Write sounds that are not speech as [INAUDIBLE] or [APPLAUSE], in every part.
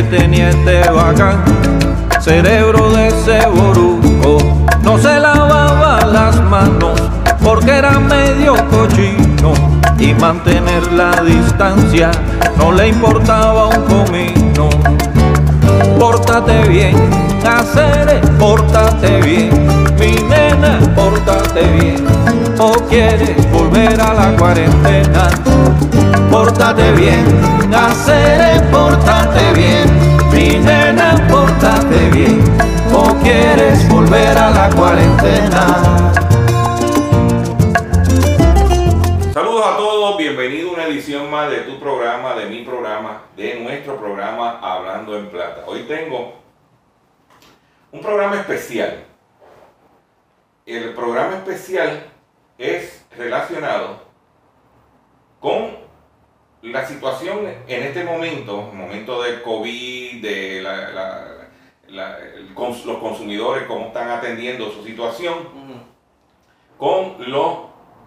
Que tenía este bacán, cerebro de ese boruco. No se lavaba las manos porque era medio cochino. Y mantener la distancia no le importaba un comino. Pórtate bien, hacer, pórtate bien, mi nena, pórtate bien. O quieres volver a la cuarentena, pórtate bien, hacer, pórtate bien, bien. O quieres volver a la cuarentena. Saludos a todos, bienvenido a una edición más de tu programa, de mi programa, de nuestro programa Hablando en Plata. Hoy tengo un programa especial. El programa especial es relacionado con la situación en este momento, momento del COVID, de la- la- el cons- los consumidores, cómo están atendiendo su situación, con los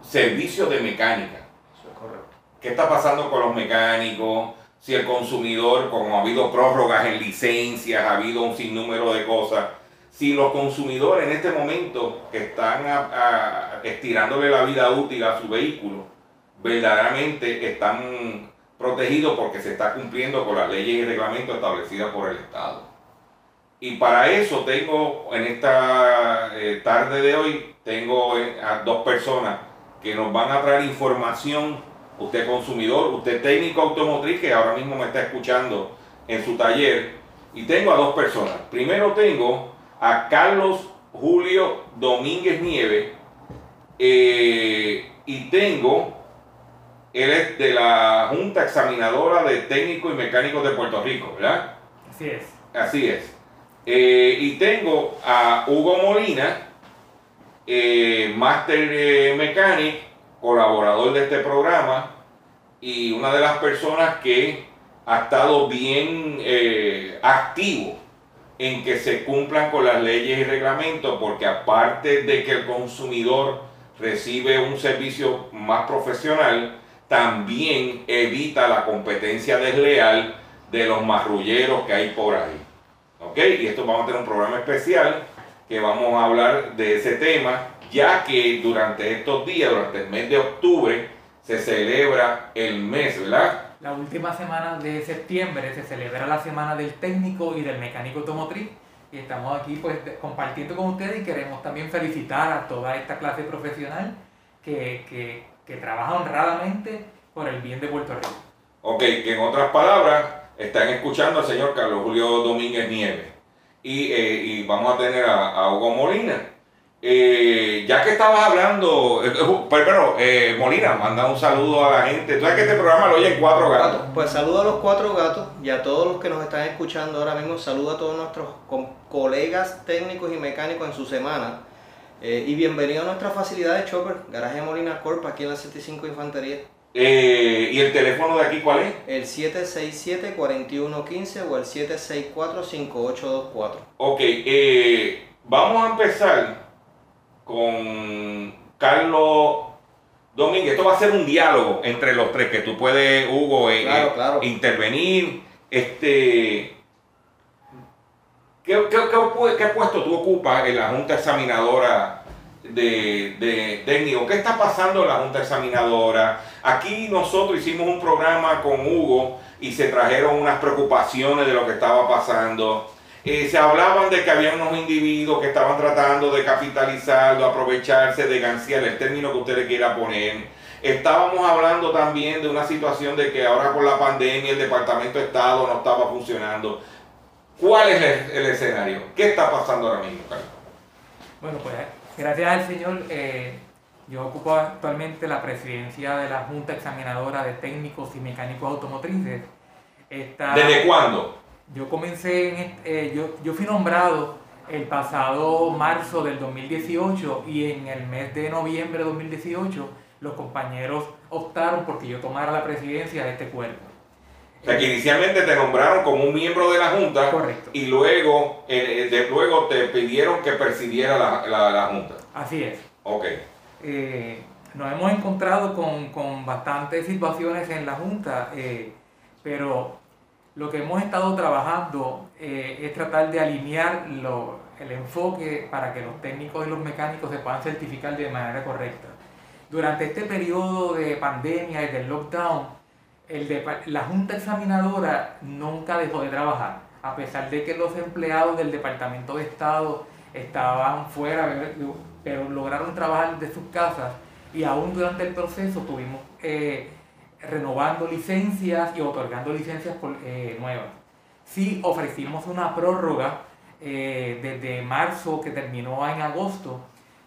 servicios de mecánica. Eso es correcto. ¿Qué está pasando con los mecánicos? Si el consumidor, como ha habido prórrogas en licencias, ha habido un sinnúmero de cosas, si los consumidores en este momento que están a- a- estirándole la vida útil a su vehículo, verdaderamente están protegidos porque se está cumpliendo con las leyes y reglamentos establecidas por el Estado. Y para eso tengo en esta eh, tarde de hoy, tengo eh, a dos personas que nos van a traer información, usted consumidor, usted técnico automotriz que ahora mismo me está escuchando en su taller, y tengo a dos personas. Primero tengo a Carlos Julio Domínguez Nieve, eh, y tengo, él es de la Junta Examinadora de Técnicos y Mecánicos de Puerto Rico, ¿verdad? Así es. Así es. Eh, y tengo a Hugo Molina, eh, Master eh, Mechanic, colaborador de este programa y una de las personas que ha estado bien eh, activo en que se cumplan con las leyes y reglamentos, porque aparte de que el consumidor recibe un servicio más profesional, también evita la competencia desleal de los marrulleros que hay por ahí. ¿Ok? Y esto vamos a tener un programa especial que vamos a hablar de ese tema, ya que durante estos días, durante el mes de octubre, se celebra el mes, ¿verdad? La última semana de septiembre se celebra la semana del técnico y del mecánico automotriz. Y estamos aquí pues compartiendo con ustedes y queremos también felicitar a toda esta clase profesional que, que, que trabaja honradamente por el bien de Puerto Rico. Ok, que en otras palabras, están escuchando al señor Carlos Julio Domínguez Nieves. Y, eh, y vamos a tener a, Hugo Molina. Eh, ya que estabas hablando, eh, pero Molina, manda un saludo a la gente. Tú sabes que este programa lo oyen cuatro gatos. Pues saludo a los cuatro gatos y a todos los que nos están escuchando ahora mismo. Saludo a todos nuestros colegas técnicos y mecánicos en su semana. Y bienvenido a nuestra facilidad de Chopper, Garaje Molina Corp, aquí en la 75 Infantería. Eh, ¿Y el teléfono de aquí cuál es? El 767-4115 o el 764-5824. Ok, eh, vamos a empezar con Carlos Domínguez. Esto va a ser un diálogo entre los tres, que tú puedes, Hugo, eh, Claro, eh, claro. intervenir. Este, ¿qué, qué, qué pu- qué puesto tú ocupas en la Junta Examinadora de, de técnico? ¿Qué está pasando en la Junta Examinadora? Aquí nosotros hicimos un programa con Hugo y se trajeron unas preocupaciones de lo que estaba pasando. Eh, se hablaban de que había unos individuos que estaban tratando de capitalizar, de aprovecharse, de ganciar, el término que usted le quiera poner. Estábamos hablando también de una situación de que ahora con la pandemia el Departamento de Estado no estaba funcionando. ¿Cuál es el, el escenario? ¿Qué está pasando ahora mismo, Carlos? Bueno, pues Gracias al Señor, eh, yo ocupo actualmente la presidencia de la Junta Examinadora de Técnicos y Mecánicos Automotrices. Esta- ¿Desde cuándo? Yo comencé, en, eh, yo, yo fui nombrado el pasado marzo del 2018 y en el mes de noviembre de 2018 los compañeros optaron porque yo tomara la presidencia de este cuerpo. O sea, que inicialmente te nombraron como un miembro de la Junta Correcto. y luego, eh, de, luego te pidieron que presidiera la, la, la Junta. Así es. Ok. Eh, nos hemos encontrado con, con bastantes situaciones en la Junta, eh, pero lo que hemos estado trabajando eh, es tratar de alinear lo- el enfoque para que los técnicos y los mecánicos se puedan certificar de manera correcta. Durante este periodo de pandemia y del lockdown, la Junta Examinadora nunca dejó de trabajar, a pesar de que los empleados del Departamento de Estado estaban fuera, pero lograron trabajar de sus casas y aún durante el proceso tuvimos eh, renovando licencias y otorgando licencias por- eh, nuevas. Sí ofrecimos una prórroga eh, desde marzo que terminó en agosto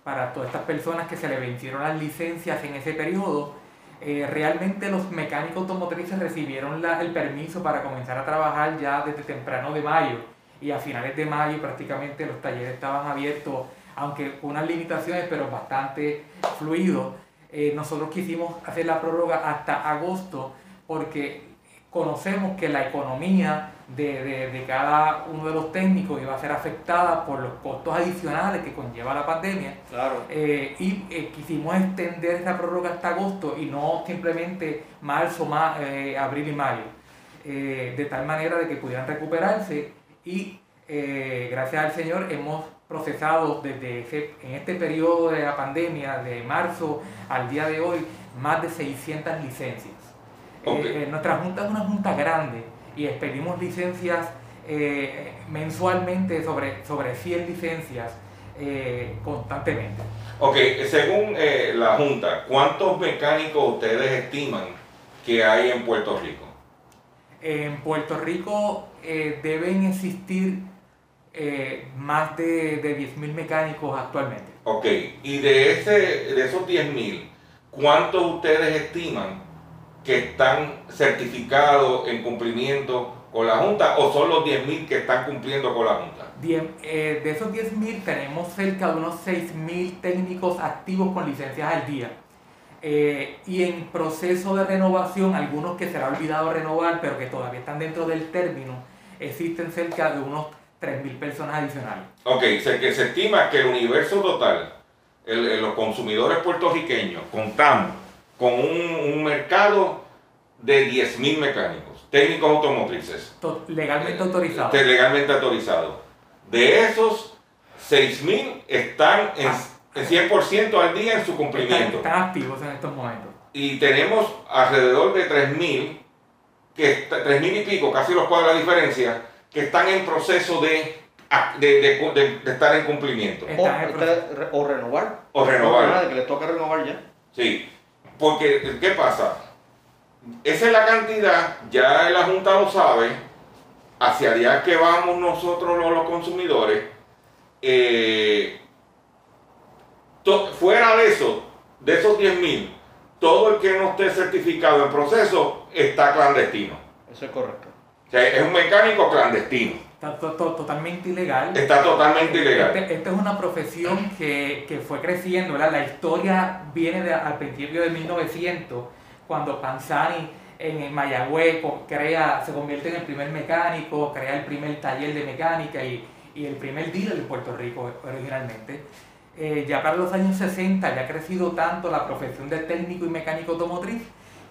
para todas estas personas que se le vencieron las licencias en ese periodo. Eh, realmente los mecánicos automotrices recibieron la- el permiso para comenzar a trabajar ya desde temprano de mayo y a finales de mayo prácticamente los talleres estaban abiertos, aunque con unas limitaciones, pero bastante fluidos. Eh, nosotros quisimos hacer la prórroga hasta agosto porque conocemos que la economía de, de- de cada uno de los técnicos iba a ser afectada por los costos adicionales que conlleva la pandemia. Claro. Eh, y eh, quisimos extender esa prórroga hasta agosto y no simplemente marzo, ma- abril y mayo, de tal manera de que pudieran recuperarse y gracias al Señor hemos procesado desde ese- en este periodo de la pandemia, de marzo al día de hoy, más de 600 licencias. Eh, Ok. eh, nuestra junta es una junta grande y expedimos licencias eh, mensualmente sobre, sobre 100 licencias eh, constantemente. Ok, según la Junta, ¿cuántos mecánicos ustedes estiman que hay en Puerto Rico? En Puerto Rico deben existir eh, más de, de 10.000 mecánicos actualmente. Ok, y de, ese, de esos 10.000, ¿cuántos ustedes estiman que están certificados en cumplimiento con la Junta o son los 10.000 que están cumpliendo con la Junta? Diem- eh, de esos 10.000 tenemos cerca de unos 6.000 técnicos activos con licencias al día. Eh, y en proceso de renovación, algunos que se ha olvidado renovar, pero que todavía están dentro del término, existen cerca de unos 3.000 personas adicionales. Ok, se, que se estima que el universo total, el- el- los consumidores puertorriqueños, contamos con un, un mercado de 10.000 mecánicos, técnicos automotrices, To- legalmente autorizados. de- legalmente autorizados. De esos, 6.000 están en, en 100% al día en su cumplimiento. están activos en estos momentos. Y tenemos alrededor de 3.000, que está- 3.000 y pico, casi los cuadra la diferencia, que están en proceso de, de- de- de- de estar en cumplimiento. O, renovar. O renovar. Nada, que le toca renovar ya. Sí, porque ¿qué pasa? Esa es la cantidad, ya la Junta lo sabe, hacia allá que vamos nosotros los, los consumidores. eh, to- fuera de eso, de esos 10 mil, todo el que no esté certificado en proceso está clandestino. Eso es correcto. O sea, es un mecánico clandestino. Está to- to- totalmente ilegal. Está totalmente ilegal. Este- Esta es una profesión que, que fue creciendo, ¿verdad? La historia viene de, al principio de 1900, cuando Panzani en, Mayagüez co- crea, se convierte en el primer mecánico, crea el primer taller de mecánica y, y el primer dealer en Puerto Rico originalmente. Eh, ya para los años 60 ya ha crecido tanto la profesión de técnico y mecánico automotriz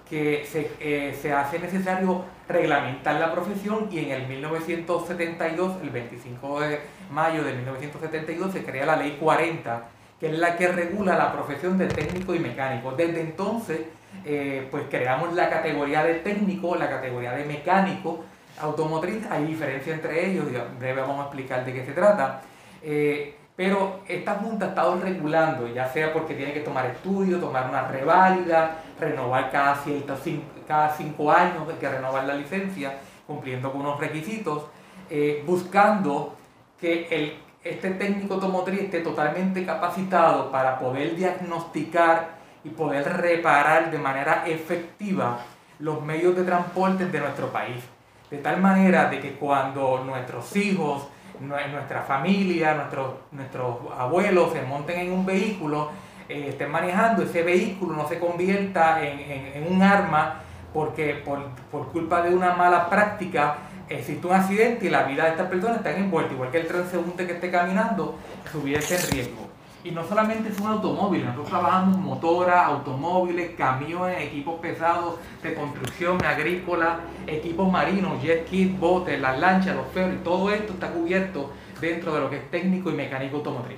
que se, eh, se hace necesario reglamentar la profesión y en el 1972, el 25 de mayo de 1972, se crea la ley 40, que es la que regula la profesión de técnico y mecánico. Desde entonces, eh, pues creamos la categoría de técnico, la categoría de mecánico automotriz, hay diferencia entre ellos, breve vamos a explicar de qué se trata. Eh, pero esta Junta ha estado regulando, ya sea porque tiene que tomar estudios, tomar una reválida, renovar cada, ciertos cin- cada cinco años, hay que renovar la licencia, cumpliendo con unos requisitos, eh, buscando que el, este técnico automotriz esté totalmente capacitado para poder diagnosticar y poder reparar de manera efectiva los medios de transporte de nuestro país. De tal manera de que cuando nuestros hijos, nuestra familia, nuestros, nuestros abuelos se monten en un vehículo, eh, estén manejando, ese vehículo no se convierta en, en, un arma porque por, por, culpa de una mala práctica existe un accidente y la vida de estas personas está envuelta, igual que el transeúnte que esté caminando, su vida en riesgo. Y no solamente son automóviles, nosotros trabajamos motoras, automóviles, camiones, equipos pesados de construcción agrícola, equipos marinos, jet kit, botes, las lanchas, los ferries, todo esto está cubierto dentro de lo que es técnico y mecánico automotriz.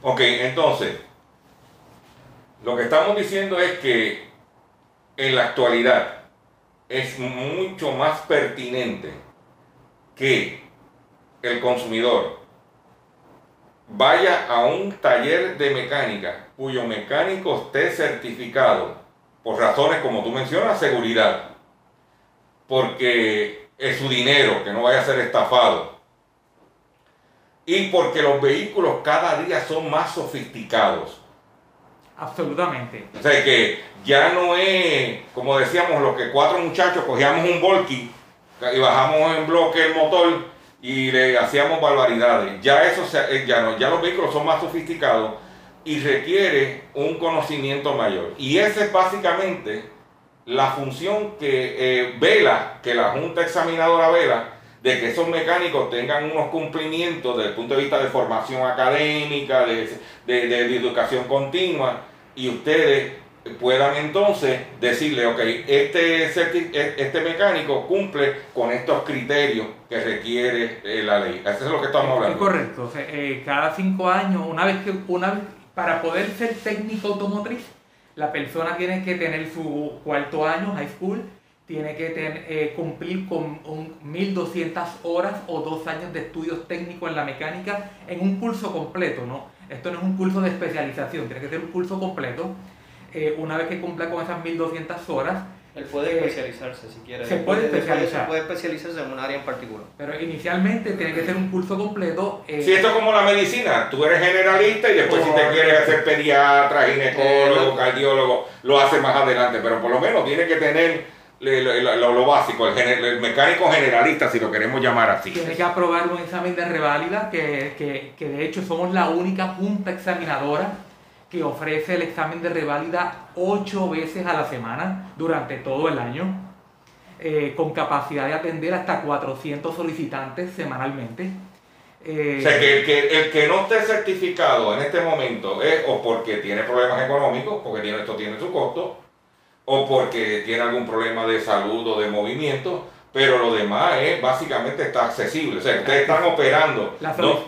Ok, entonces, lo que estamos diciendo es que en la actualidad es mucho más pertinente que el consumidor vaya a un taller de mecánica cuyo mecánico esté certificado por razones como tú mencionas, seguridad, porque es su dinero, que no vaya a ser estafado, y porque los vehículos cada día son más sofisticados. Absolutamente. O sea que ya no es, como decíamos, lo que cuatro muchachos cogíamos un Volky y bajamos en bloque el motor y le hacíamos barbaridades. Ya eso eh, ya no, ya los vehículos son más sofisticados y requiere un conocimiento mayor. Y esa es básicamente la función que eh, vela, que la Junta Examinadora vela, de que esos mecánicos tengan unos cumplimientos desde el punto de vista de formación académica, de, de educación continua, y ustedes puedan entonces decirle, ok, este, este mecánico cumple con estos criterios que requiere eh, la ley. Eso es lo que estamos hablando. Es correcto. Eh, cada cinco años, una vez que, una para poder ser técnico automotriz, la persona tiene que tener su cuarto año, high school, tiene que eh, cumplir con un 1200 horas o dos años de estudios técnicos en la mecánica en un curso completo, ¿no? Esto no es un curso de especialización, tiene que ser un curso completo eh, una vez que cumpla con esas 1200 horas, él puede eh, especializarse si quiere. Se puede, especializar. puede especializarse en un área en particular. Pero inicialmente tiene que ser un curso completo. Eh, si esto es como la medicina, tú eres generalista y después si te quieres hacer pediatra, ginecólogo, cardiólogo, lo haces más adelante. Pero por lo menos tiene que tener lo, básico, el, el, mecánico generalista, si lo queremos llamar así. Tiene que aprobar un examen de reválida, que, que, que de hecho somos la única junta examinadora que ofrece el examen de reválida ocho veces a la semana durante todo el año, eh, con capacidad de atender hasta 400 solicitantes semanalmente. Eh, o sea, que el, que no esté certificado en este momento es o porque tiene problemas económicos, porque tiene, esto tiene su costo, o porque tiene algún problema de salud o de movimiento, pero lo demás es básicamente está accesible. O sea, ustedes están operando.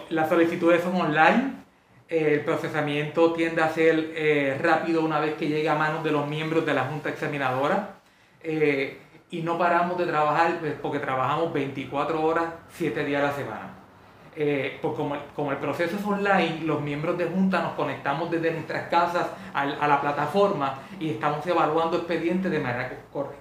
Las solicitudes son online el procesamiento tiende a ser eh, rápido una vez que llega a manos de los miembros de la Junta Examinadora eh, y no paramos de trabajar pues, porque trabajamos 24 horas, 7 días a la semana. Eh, pues como, como, el proceso es online, los miembros de Junta nos conectamos desde nuestras casas a, a la plataforma y estamos evaluando expedientes de manera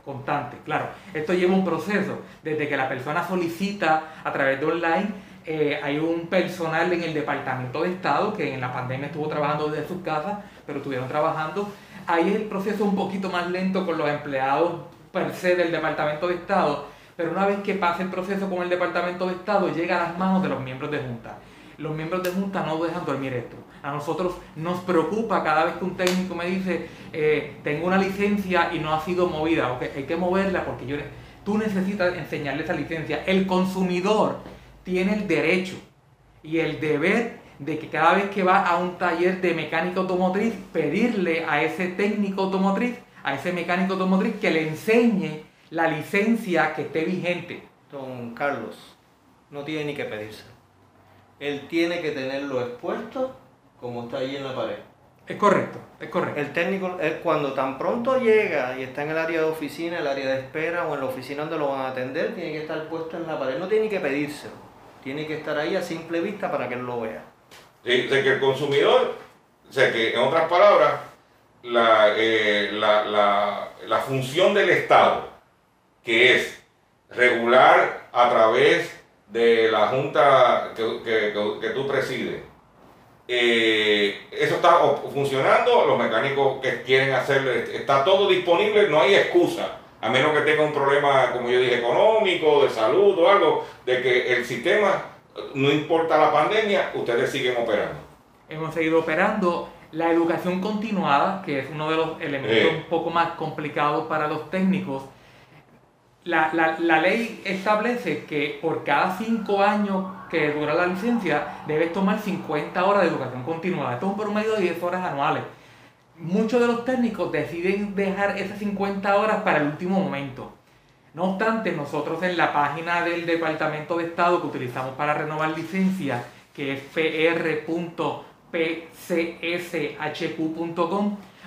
constante. Claro, esto lleva un proceso, desde que la persona solicita a través de online eh, hay un personal en el Departamento de Estado que en la pandemia estuvo trabajando desde sus casas, pero estuvieron trabajando. Ahí es el proceso un poquito más lento con los empleados per se del Departamento de Estado, pero una vez que pasa el proceso con el Departamento de Estado, llega a las manos de los miembros de Junta. Los miembros de Junta no dejan dormir esto. A nosotros nos preocupa cada vez que un técnico me dice, eh, tengo una licencia y no ha sido movida, okay, hay que moverla porque yo, tú necesitas enseñarle esa licencia. El consumidor tiene el derecho y el deber de que cada vez que va a un taller de mecánica automotriz, pedirle a ese técnico automotriz, a ese mecánico automotriz, que le enseñe la licencia que esté vigente. Don Carlos, no tiene ni que pedirse. Él tiene que tenerlo expuesto como está ahí en la pared. Es correcto, es correcto. El técnico, cuando tan pronto llega y está en el área de oficina, el área de espera o en la oficina donde lo van a atender, tiene que estar puesto en la pared. No tiene ni que pedírselo tiene que estar ahí a simple vista para que él lo vea. Sí, que el consumidor, o sea, que en otras palabras, eh, la, la, función del Estado, que es regular a través de la junta que, que, que tú presides, eh, eso está funcionando, los mecánicos que quieren hacerlo, está todo disponible, no hay excusa, a menos que tenga un problema, como yo dije, económico, de salud o algo, de que el sistema, no importa la pandemia, ustedes siguen operando. Hemos seguido operando. La educación continuada, que es uno de los elementos un poco más complicados para los técnicos, la, la, la, ley establece que por cada cinco años que dura la licencia, debes tomar 50 horas de educación continuada. Esto es un promedio de 10 horas anuales. Muchos de los técnicos deciden dejar esas 50 horas para el último momento. No obstante, nosotros en la página del Departamento de Estado que utilizamos para renovar licencia, que es pr.pcshq.com,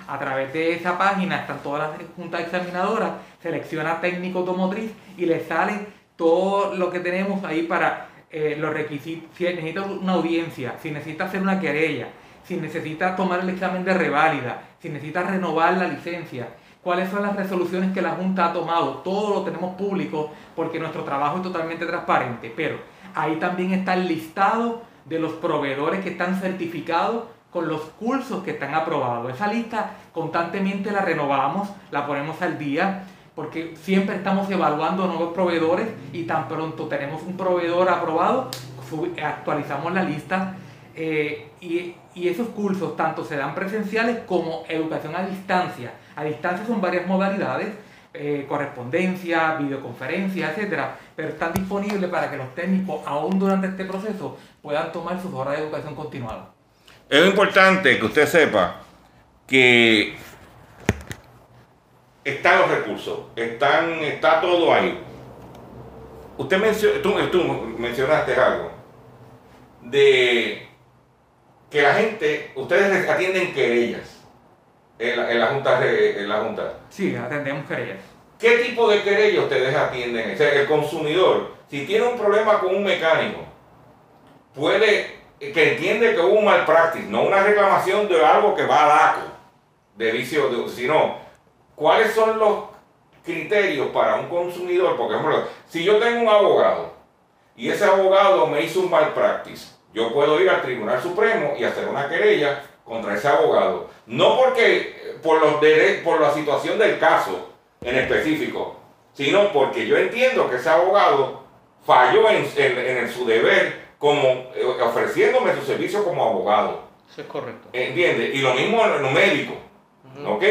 a través de esa página están todas las juntas examinadoras, selecciona técnico automotriz y le sale todo lo que tenemos ahí para eh, los requisitos. Si necesita una audiencia, si necesita hacer una querella, si necesita tomar el examen de reválida, si necesita renovar la licencia, cuáles son las resoluciones que la Junta ha tomado. Todo lo tenemos público porque nuestro trabajo es totalmente transparente. Pero ahí también está el listado de los proveedores que están certificados con los cursos que están aprobados. Esa lista constantemente la renovamos, la ponemos al día, porque siempre estamos evaluando nuevos proveedores y tan pronto tenemos un proveedor aprobado, actualizamos la lista eh, y, y, esos cursos tanto se dan presenciales como educación a distancia. A distancia son varias modalidades, eh, correspondencia, videoconferencia, etcétera, pero están disponibles para que los técnicos, aún durante este proceso, puedan tomar sus horas de educación continuada. Es importante que usted sepa que están los recursos, están, está todo ahí. Usted mencionó, tú, mencionaste algo de que la gente, ustedes atienden querellas en la, en la junta, en la junta. Sí, atendemos querellas. ¿Qué tipo de querellas ustedes atienden? O sea, el consumidor, si tiene un problema con un mecánico, puede que entiende que hubo un mal practice, no una reclamación de algo que va a DACO, de vicio, sino cuáles son los criterios para un consumidor. Por ejemplo, si yo tengo un abogado y ese abogado me hizo un mal practice, yo puedo ir al Tribunal Supremo y hacer una querella contra ese abogado. No porque por, los por la situación del caso en específico, sino porque yo entiendo que ese abogado falló en, en su deber como eh, ofreciéndome su servicio como abogado. Eso es correcto. ¿Entiendes? Y lo mismo en lo médico. ¿Ok?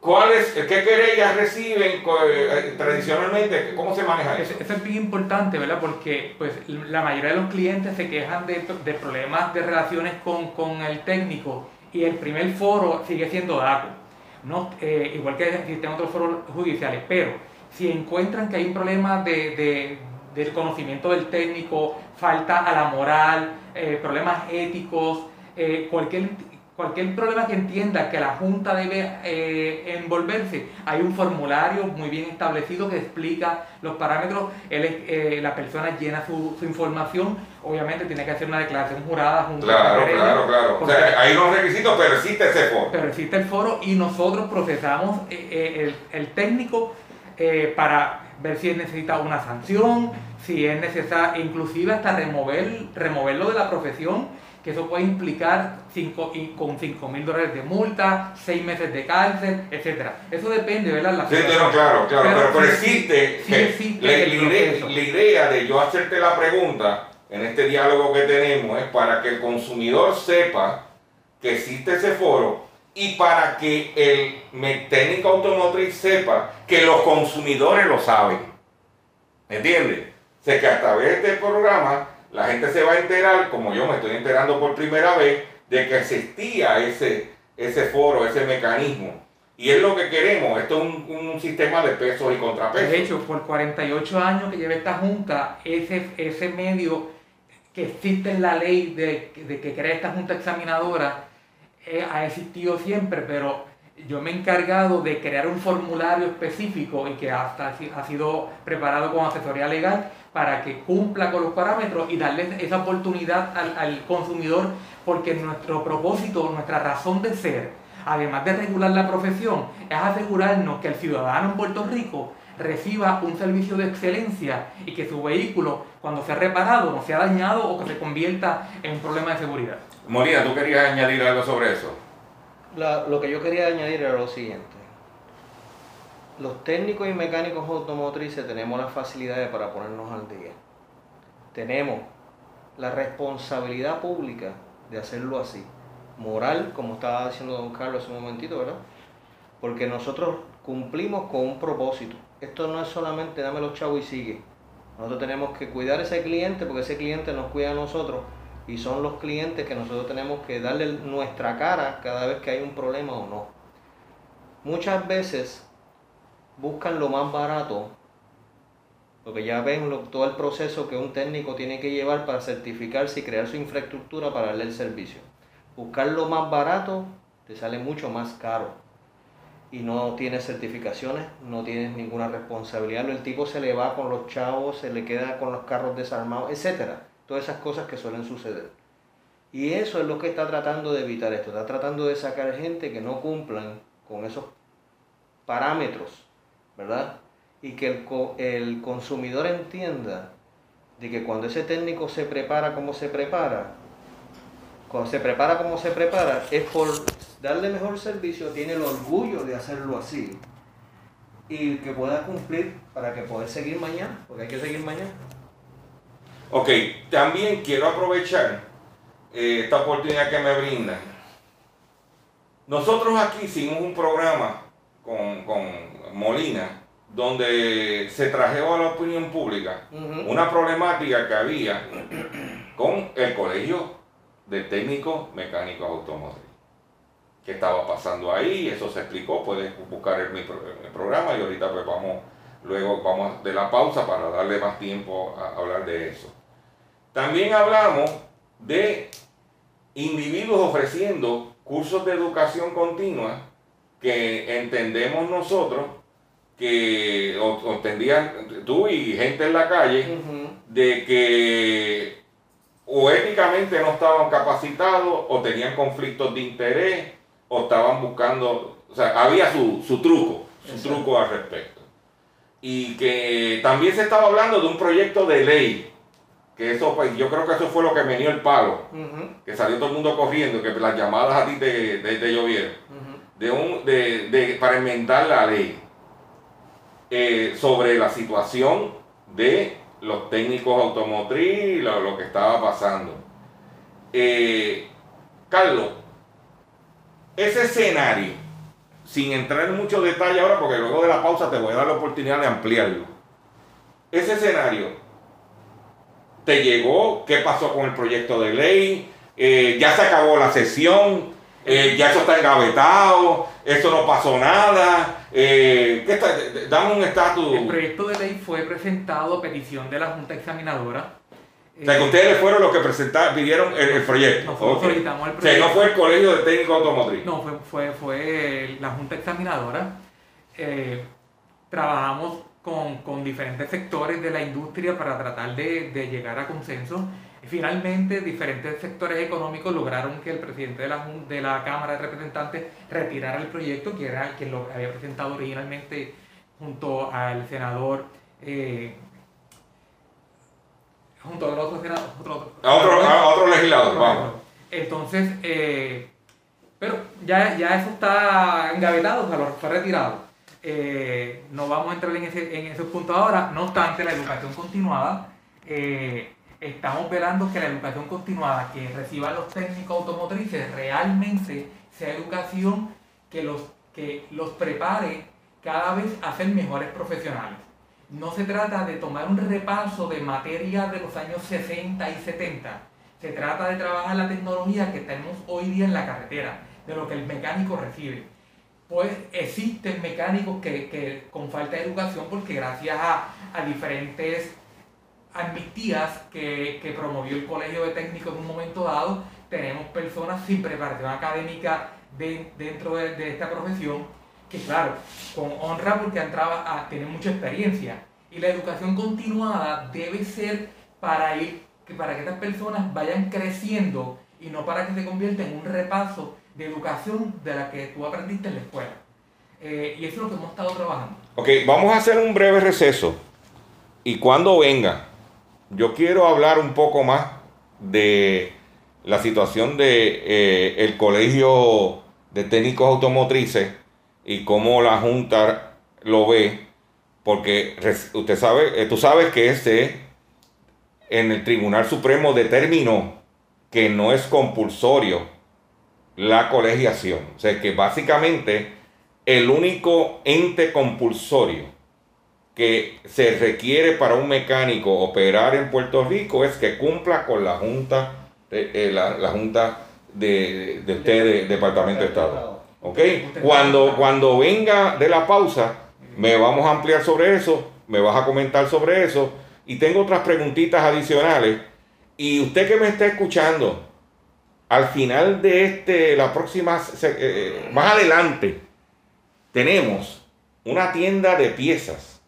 ¿Cuáles, qué querellas reciben eh, tradicionalmente? ¿Cómo se maneja eso? Eso es bien importante, ¿verdad? Porque pues, la mayoría de los clientes se quejan de, de problemas de relaciones con, con, el técnico y el primer foro sigue siendo DACO. No, eh, igual que existen otros foros judiciales, pero si encuentran que hay un problema de, de del conocimiento del técnico, falta a la moral, eh, problemas éticos, eh, cualquier, cualquier problema que entienda que la Junta debe eh, envolverse, hay un formulario muy bien establecido que explica los parámetros, él, la persona llena su, información, obviamente tiene que hacer una declaración jurada junto claro, Claro, claro, O sea, hay unos requisitos, pero existe ese foro. Pero existe el foro y nosotros procesamos el, el técnico para ver si necesita una sanción, si es necesario, inclusive hasta remover, removerlo de la profesión, que eso puede implicar cinco, con 5 mil dólares de multa, 6 meses de cárcel, etc. Eso depende, ¿verdad? La sí, claro, claro, pero, pero, existe, la, idea de yo hacerte la pregunta en este diálogo que tenemos es para que el consumidor sepa que existe ese foro y para que el técnico automotriz sepa que los consumidores lo saben. ¿Me entiendes? Sé que a través de este programa la gente se va a enterar, como yo me estoy enterando por primera vez, de que existía ese, ese foro, ese mecanismo. Y es lo que queremos, esto es un, sistema de pesos y contrapesos. De hecho, por 48 años que lleva esta Junta, ese, ese medio que existe en la ley de, de que crea esta Junta Examinadora, eh, ha existido siempre, pero yo me he encargado de crear un formulario específico y que hasta ha sido preparado con asesoría legal para que cumpla con los parámetros y darle esa oportunidad al, al consumidor, porque nuestro propósito, nuestra razón de ser, además de regular la profesión, es asegurarnos que el ciudadano en Puerto Rico reciba un servicio de excelencia y que su vehículo, cuando sea reparado, no sea dañado o que se convierta en un problema de seguridad. Molina, ¿tú querías añadir algo sobre eso? Lo que yo quería añadir era lo siguiente. Los técnicos y mecánicos automotrices tenemos las facilidades para ponernos al día. Tenemos la responsabilidad pública de hacerlo así. Moral, como estaba diciendo don Carlos hace un momentito, ¿verdad? Porque nosotros cumplimos con un propósito. Esto no es solamente dame los chavos y sigue. Nosotros tenemos que cuidar a ese cliente porque ese cliente nos cuida a nosotros y son los clientes que nosotros tenemos que darle nuestra cara cada vez que hay un problema o no. Muchas veces buscan lo más barato, porque ya ven todo el proceso que un técnico tiene que llevar para certificarse y crear su infraestructura para darle el servicio. Buscar lo más barato te sale mucho más caro y no tienes certificaciones, no tienes ninguna responsabilidad. El tipo se le va con los chavos, se le queda con los carros desarmados, etcétera. Todas esas cosas que suelen suceder. Y eso es lo que está tratando de evitar esto. Está tratando de sacar gente que no cumplan con esos parámetros, ¿verdad? Y que el, el consumidor entienda de que cuando ese técnico se prepara como se prepara, cuando se prepara como se prepara, es por darle mejor servicio, tiene el orgullo de hacerlo así y que pueda cumplir para que pueda seguir mañana, porque hay que seguir mañana. Ok, también quiero aprovechar eh, esta oportunidad que me brindan. Nosotros aquí hicimos un programa con, Molina donde se trajo a la opinión pública una problemática que había con el colegio de técnicos mecánicos automotrices. ¿Qué estaba pasando ahí? Eso se explicó, puedes buscar en mi, programa y ahorita pues vamos, luego vamos de la pausa para darle más tiempo a hablar de eso. También hablamos de individuos ofreciendo cursos de educación continua que entendemos nosotros que o, entendían tú y gente en la calle de que o éticamente no estaban capacitados o tenían conflictos de interés o estaban buscando, o sea, había su, truco, su truco al respecto. Y que también se estaba hablando de un proyecto de ley, que eso, pues, yo creo que eso fue lo que me dio el palo, que salió todo el mundo corriendo, que las llamadas a ti te, te, llovieron, de un, de, para enmendar la ley eh, sobre la situación de los técnicos automotriz, lo, lo que estaba pasando. Eh, Carlos, ese escenario, sin entrar en mucho detalle ahora, porque luego de la pausa te voy a dar la oportunidad de ampliarlo. Ese escenario, ¿te llegó? ¿Qué pasó con el proyecto de ley? Eh, ¿Ya se acabó la sesión? Eh, ¿Ya eso está engavetado? ¿Eso no pasó nada? Eh, ¿qué está? Dame un estatus. El proyecto de ley fue presentado a petición de la Junta Examinadora o sea, que ustedes fueron los que presentaron, pidieron el, proyecto. Nosotros solicitamos el proyecto. O sea, no fue el Colegio de Técnico Automotriz. No, fue, fue, fue la Junta Examinadora. Eh, trabajamos con, con, diferentes sectores de la industria para tratar de, de llegar a consenso. Finalmente, diferentes sectores económicos lograron que el presidente de la, de la Cámara de Representantes retirara el proyecto, que era el que lo había presentado originalmente junto al senador eh, junto a otro, otro, a otro, a otro legislador, vamos. Entonces, eh, pero ya, ya eso está engavetado, o sea, lo fue retirado. Eh, no vamos a entrar en ese, en esos puntos ahora, no obstante, la educación continuada, eh, estamos velando que la educación continuada que reciban los técnicos automotrices realmente sea educación que los, que los prepare cada vez a ser mejores profesionales no se trata de tomar un repaso de materia de los años 60 y 70. Se trata de trabajar la tecnología que tenemos hoy día en la carretera, de lo que el mecánico recibe. Pues existen mecánicos que, con falta de educación, porque gracias a, diferentes amnistías que, que, promovió el Colegio de Técnicos en un momento dado, tenemos personas sin preparación académica dentro de esta profesión que claro, con honra porque han a, tienen mucha experiencia. Y la educación continuada debe ser para, ir, que para que estas personas vayan creciendo y no para que se convierta en un repaso de educación de la que tú aprendiste en la escuela. Eh, y eso es lo que hemos estado trabajando. Ok, vamos a hacer un breve receso. Y cuando venga, yo quiero hablar un poco más de la situación de eh, el colegio de técnicos automotrices y cómo la junta lo ve porque usted sabe, eh, tú sabes que este en el Tribunal Supremo determinó que no es compulsorio la colegiación. O sea que básicamente el único ente compulsorio que se requiere para un mecánico operar en Puerto Rico es que cumpla con la Junta, eh, la, Junta de, de usted, Departamento de Estado. ¿Ok? Cuando, cuando venga de la pausa, me vamos a ampliar sobre eso, me vas a comentar sobre eso y tengo otras preguntitas adicionales. Y usted que me está escuchando, al final de este, la próxima, eh, más adelante, tenemos una tienda de piezas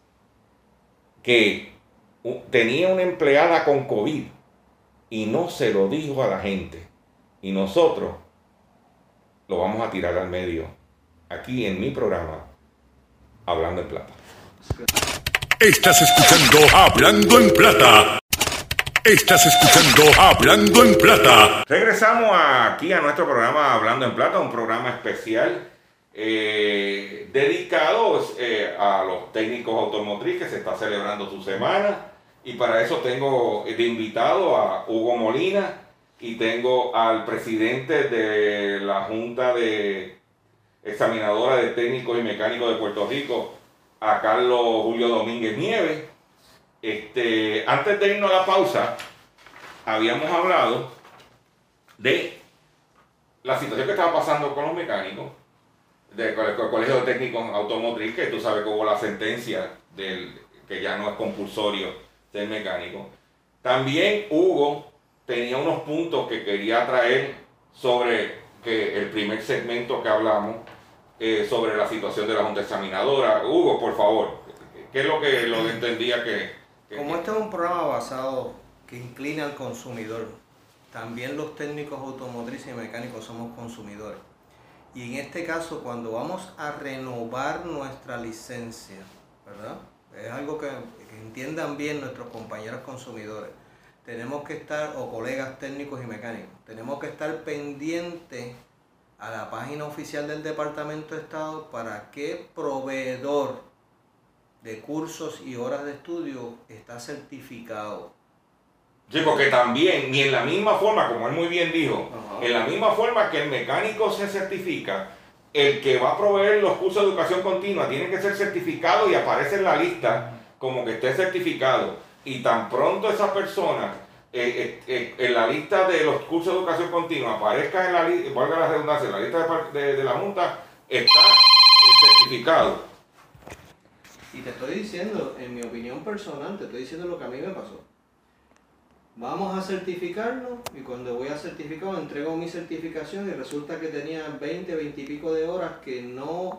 que tenía una empleada con COVID y no se lo dijo a la gente. Y nosotros lo vamos a tirar al medio aquí en mi programa Hablando en Plata. Estás escuchando Hablando en Plata. Estás escuchando Hablando en Plata. Regresamos aquí a nuestro programa Hablando en Plata, un programa especial eh, dedicado eh, a los técnicos automotrices que se está celebrando su semana. Y para eso tengo de invitado a Hugo Molina y tengo al presidente de la Junta de examinadora de técnicos y mecánicos de Puerto Rico, a Carlos Julio Domínguez Nieves. Este, antes de irnos a la pausa, habíamos hablado de la situación que estaba pasando con los mecánicos, del Colegio de Técnicos Automotriz, que tú sabes que hubo la sentencia del que ya no es compulsorio ser mecánico. También Hugo tenía unos puntos que quería traer sobre que el primer segmento que hablamos eh, sobre la situación de la Junta Examinadora. Hugo, por favor, ¿qué es lo que lo entendía que, Como este es un programa basado que inclina al consumidor, también los técnicos automotrices y mecánicos somos consumidores. Y en este caso, cuando vamos a renovar nuestra licencia, ¿verdad? Es algo que, que entiendan bien nuestros compañeros consumidores tenemos que estar, o colegas técnicos y mecánicos, tenemos que estar pendientes a la página oficial del Departamento de Estado para qué proveedor de cursos y horas de estudio está certificado. Sí, porque también, ni en la misma forma, como él muy bien dijo, en la misma forma que el mecánico se certifica, el que va a proveer los cursos de educación continua tiene que ser certificado y aparece en la lista como que esté certificado. Y tan pronto esa persona eh, eh, eh, en la lista de los cursos de educación continua aparezca en la lista, valga la redundancia, en la lista de, la Junta, está certificado. Y te estoy diciendo, en mi opinión personal, te estoy diciendo lo que a mí me pasó. Vamos a certificarlo y cuando voy a certificar entrego mi certificación y resulta que tenía 20, 20 y pico de horas que no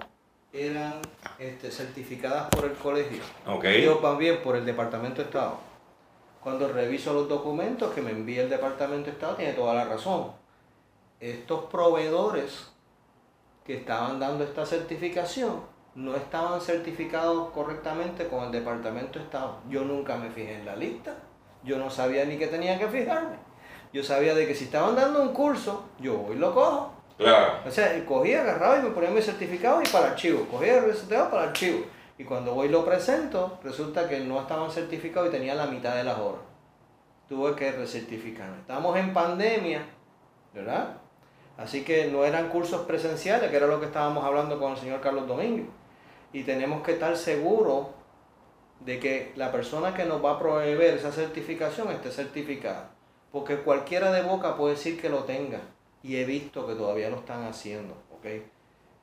eran este, certificadas por el colegio. Okay. Yo también por el Departamento de Estado. Cuando reviso los documentos que me envía el Departamento de Estado, tiene toda la razón. Estos proveedores que estaban dando esta certificación no estaban certificados correctamente con el Departamento de Estado. Yo nunca me fijé en la lista. Yo no sabía ni que tenía que fijarme. Yo sabía de que si estaban dando un curso, yo voy y lo cojo. Claro. O sea, cogía, agarraba y me ponía mi certificado y para archivo. Cogía el certificado para archivo. Y cuando voy y lo presento, resulta que no estaban certificados y tenía la mitad de las horas. Tuve que recertificarme. Estamos en pandemia, ¿verdad? Así que no eran cursos presenciales, que era lo que estábamos hablando con el señor Carlos Domínguez. Y tenemos que estar seguros de que la persona que nos va a proveer esa certificación esté certificada. Porque cualquiera de boca puede decir que lo tenga y he visto que todavía lo están haciendo, ¿ok?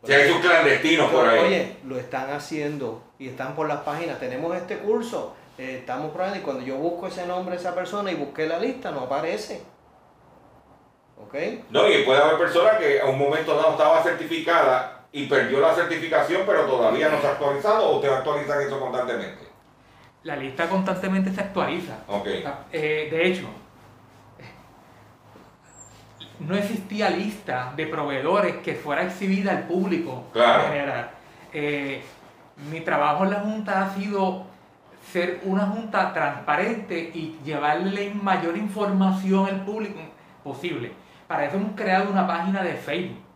Si hay un clandestino por ahí. Oye, lo están haciendo y están por las páginas. Tenemos este curso, eh, estamos probando y cuando yo busco ese nombre de esa persona y busqué la lista, no aparece. ¿Ok? No, y puede haber personas que a un momento dado estaba certificada y perdió la certificación, pero todavía no se ha actualizado o te actualizan eso constantemente. La lista constantemente se actualiza. Ok. Eh, de hecho, no existía lista de proveedores que fuera exhibida al público claro. en general. Eh, mi trabajo en la Junta ha sido ser una Junta transparente y llevarle mayor información al público posible. Para eso hemos creado una página de Facebook.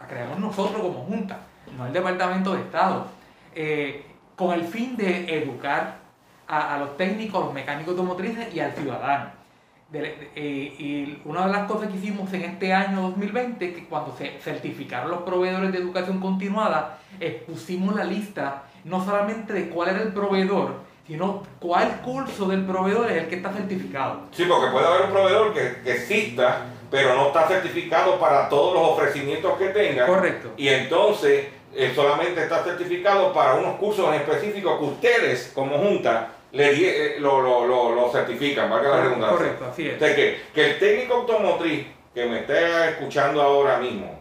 La creamos nosotros como Junta, no el Departamento de Estado. Eh, con el fin de educar a, a los técnicos, a los mecánicos automotrices y al ciudadano. Eh, y una de las cosas que hicimos en este año 2020, que cuando se certificaron los proveedores de educación continuada, expusimos la lista no solamente de cuál era el proveedor, sino cuál curso del proveedor es el que está certificado. Sí, porque puede haber un proveedor que, que exista, pero no está certificado para todos los ofrecimientos que tenga. Correcto. Y entonces eh, solamente está certificado para unos cursos en específico que ustedes como junta le eh, lo, lo, lo, lo certifican, valga la redundancia. Correcto, así O es. sea, que, que el técnico automotriz que me esté escuchando ahora mismo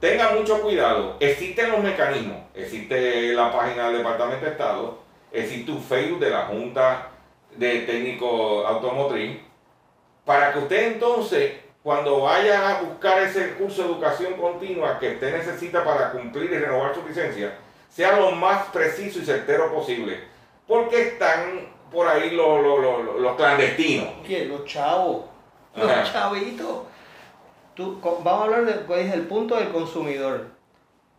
tenga mucho cuidado. Existen los mecanismos. Existe la página del Departamento de Estado, existe un Facebook de la Junta de Técnico Automotriz, para que usted entonces, cuando vaya a buscar ese curso de educación continua que usted necesita para cumplir y renovar su licencia, sea lo más preciso y certero posible. Porque están por ahí los, los, los- los clandestinos. Oye, los chavos, los Ajá. chavitos. Tú, vamos a hablar de cuál es el punto del consumidor.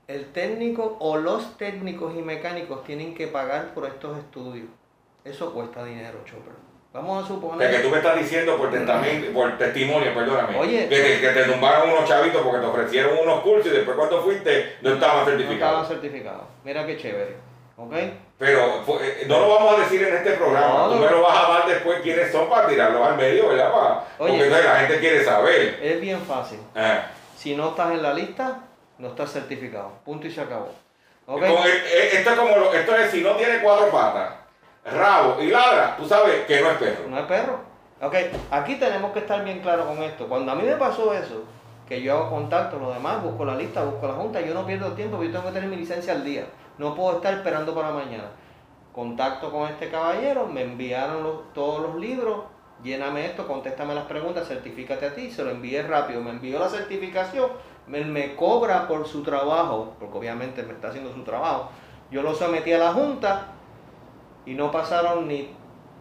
El técnico o los técnicos y mecánicos tienen que pagar por estos estudios. Eso cuesta dinero, Chopper. Vamos a O sea, que suponer. tú me estás diciendo por, testamento, [LAUGHS] por testimonio, perdóname, Oye. que, te, que te tumbaron unos chavitos porque te ofrecieron unos cursos y después cuando fuiste no estaban No certificados. estaban certificados. Mira qué chévere. ¿Ok? Pero fue- eh, no lo vamos a decir en este programa. No, Tú no. me lo vas a dar después quiénes son para tirarlos al medio, ¿verdad? Para- porque entonces la gente quiere saber. Es bien fácil. Ah. Si no estás en la lista, no estás certificado. Punto y se acabó. ¿Ok? Con el- eh, esto es como lo- esto es si no tiene cuatro patas, rabo y ladra, tú sabes que no es perro. No es perro. Ok, aquí tenemos que estar bien claros con esto. Cuando a mí me pasó eso, que yo hago contacto, lo demás, busco la lista, busco la junta, yo no pierdo tiempo, yo tengo que tener mi licencia al día. No puedo estar esperando para mañana. Contacto con este caballero, me enviaron los- todos los libros, lléname esto, contéstame las preguntas, certifícate a ti, se lo envié rápido, me envió la certificación, me, me cobra por su trabajo, porque obviamente me está haciendo su trabajo. Yo lo sometí a la junta y no pasaron ni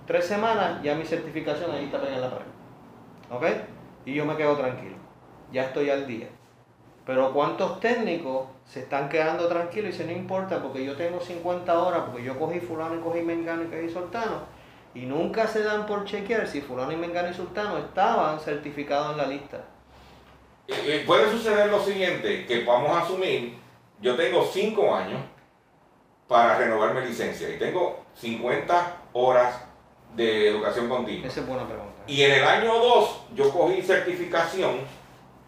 tres semanas, ya mi certificación ahí está pegada en la pared. ¿Ok? Y yo me quedo tranquilo. Ya estoy al día. Pero ¿cuántos técnicos se están quedando tranquilos y dicen, no importa, porque yo tengo 50 horas, porque yo cogí fulano y cogí mengano y cogí sultano, y nunca se dan por chequear si fulano y mengano y sultano estaban certificados en la lista. Eh, puede suceder lo siguiente, que vamos a asumir, yo tengo 5 años para renovar mi licencia y tengo 50 horas de educación continua. Esa es buena pregunta. Y en el año 2 yo cogí certificación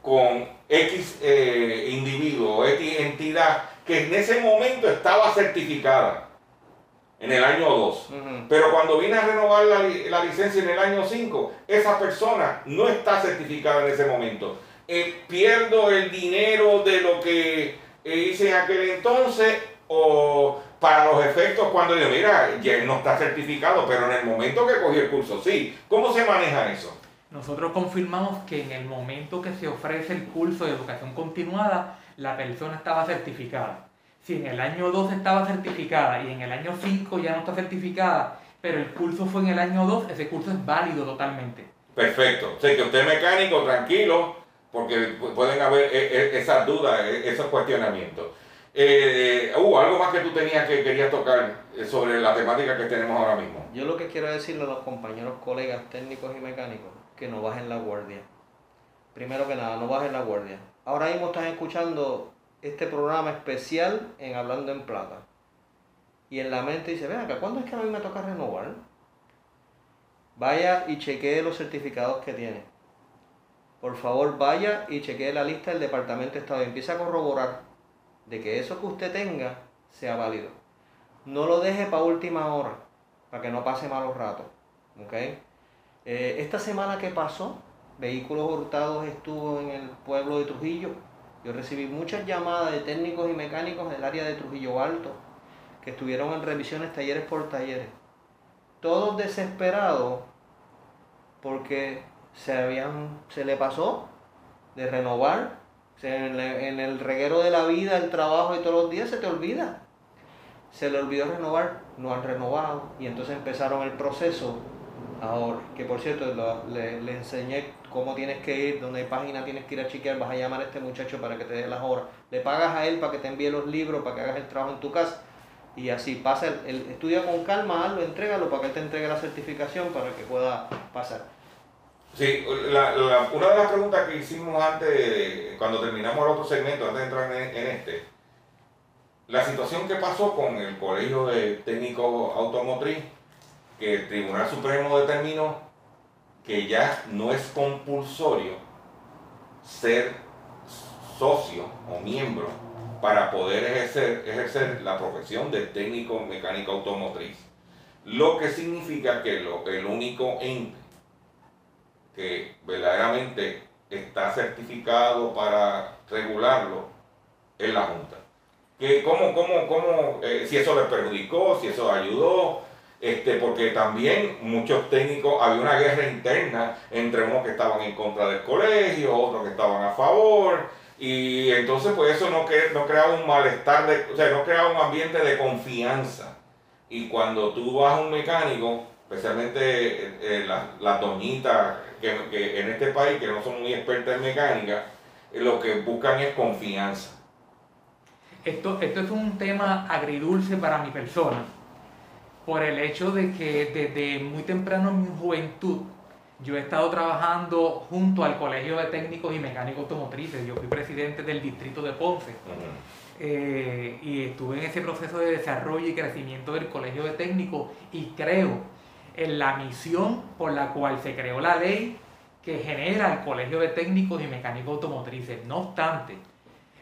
con X eh, individuo, X entidad que en ese momento estaba certificada en el año 2. Ujú. Pero cuando vine a renovar la, la licencia en el año 5, esa persona no está certificada en ese momento. Eh, pierdo el dinero de lo que eh, hice en aquel entonces o para los efectos cuando yo, mira, ya él no está certificado, pero en el momento que cogí el curso, sí. ¿Cómo se maneja eso? Nosotros confirmamos que en el momento que se ofrece el curso de educación continuada, la persona estaba certificada. Si en el año 2 estaba certificada y en el año 5 ya no está certificada, pero el curso fue en el año 2, ese curso es válido totalmente. Perfecto. Sé que usted es mecánico, tranquilo, porque pu- pueden haber eh, eh, esas dudas, eh, esos cuestionamientos. Eh, algo más que tú tenías que querías tocar sobre la temática que tenemos ahora mismo. Yo lo que quiero decirle a los compañeros, colegas técnicos y mecánicos, que no bajen la guardia. Primero que nada, no bajen la guardia. Ahora mismo están escuchando este programa especial en Hablando en Plata. Y en la mente dice, ven acá, ¿cuándo es que a mí me toca renovar? Vaya y chequee los certificados que tiene. Por favor, vaya y chequee la lista del Departamento de Estado y empiece a corroborar de que eso que usted tenga sea válido. No lo deje para última hora, para que no pase malos ratos. ¿ok? Eh, esta semana que pasó, Vehículos Hurtados estuvo en el pueblo de Trujillo. Yo recibí muchas llamadas de técnicos y mecánicos del área de Trujillo Alto que estuvieron en revisiones talleres por talleres. Todos desesperados porque se, habían, se le pasó de renovar en, el- en el reguero de la vida, el trabajo y todos los días se te olvida. Se le olvidó renovar, no han renovado y entonces empezaron el proceso ahora. Que por cierto, le, le enseñé cómo tienes que ir, dónde página tienes que ir a chequear, vas a llamar a este muchacho para que te dé las horas. Le pagas a él para que te envíe los libros, para que hagas el trabajo en tu casa. Y así pasa, el, estudia con calma, hazlo, entrégalo para que te entregue la certificación para que pueda pasar. Sí, la- la- una de las preguntas que hicimos antes, cuando terminamos el otro segmento, antes de entrar en, en este, la situación que pasó con el Colegio de Técnicos Automotriz, que el Tribunal Supremo determinó que ya no es compulsorio ser socio o miembro para poder ejercer, ejercer la profesión de técnico mecánico automotriz. Lo que significa que lo- el único ente que verdaderamente está certificado para regularlo es la Junta. Que cómo, cómo, cómo, eh, si eso les perjudicó, si eso ayudó, este, porque también muchos técnicos, había una guerra interna entre unos que estaban en contra del colegio, otros que estaban a favor, y entonces pues eso no, cre- no creaba un malestar, de, o sea, no creaba un ambiente de confianza. Y cuando tú vas a un mecánico, especialmente eh, eh, las, las doñitas que, que en este país, que no son muy expertas en mecánica, lo que buscan es confianza. Esto, esto es un tema agridulce para mi persona, por el hecho de que desde muy temprano en mi juventud yo he estado trabajando junto al Colegio de Técnicos y Mecánicos Automotrices. Yo fui presidente del distrito de Ponce eh, y estuve en ese proceso de desarrollo y crecimiento del Colegio de Técnicos y creo en la misión por la cual se creó la ley que genera el Colegio de Técnicos y Mecánicos Automotrices. No obstante,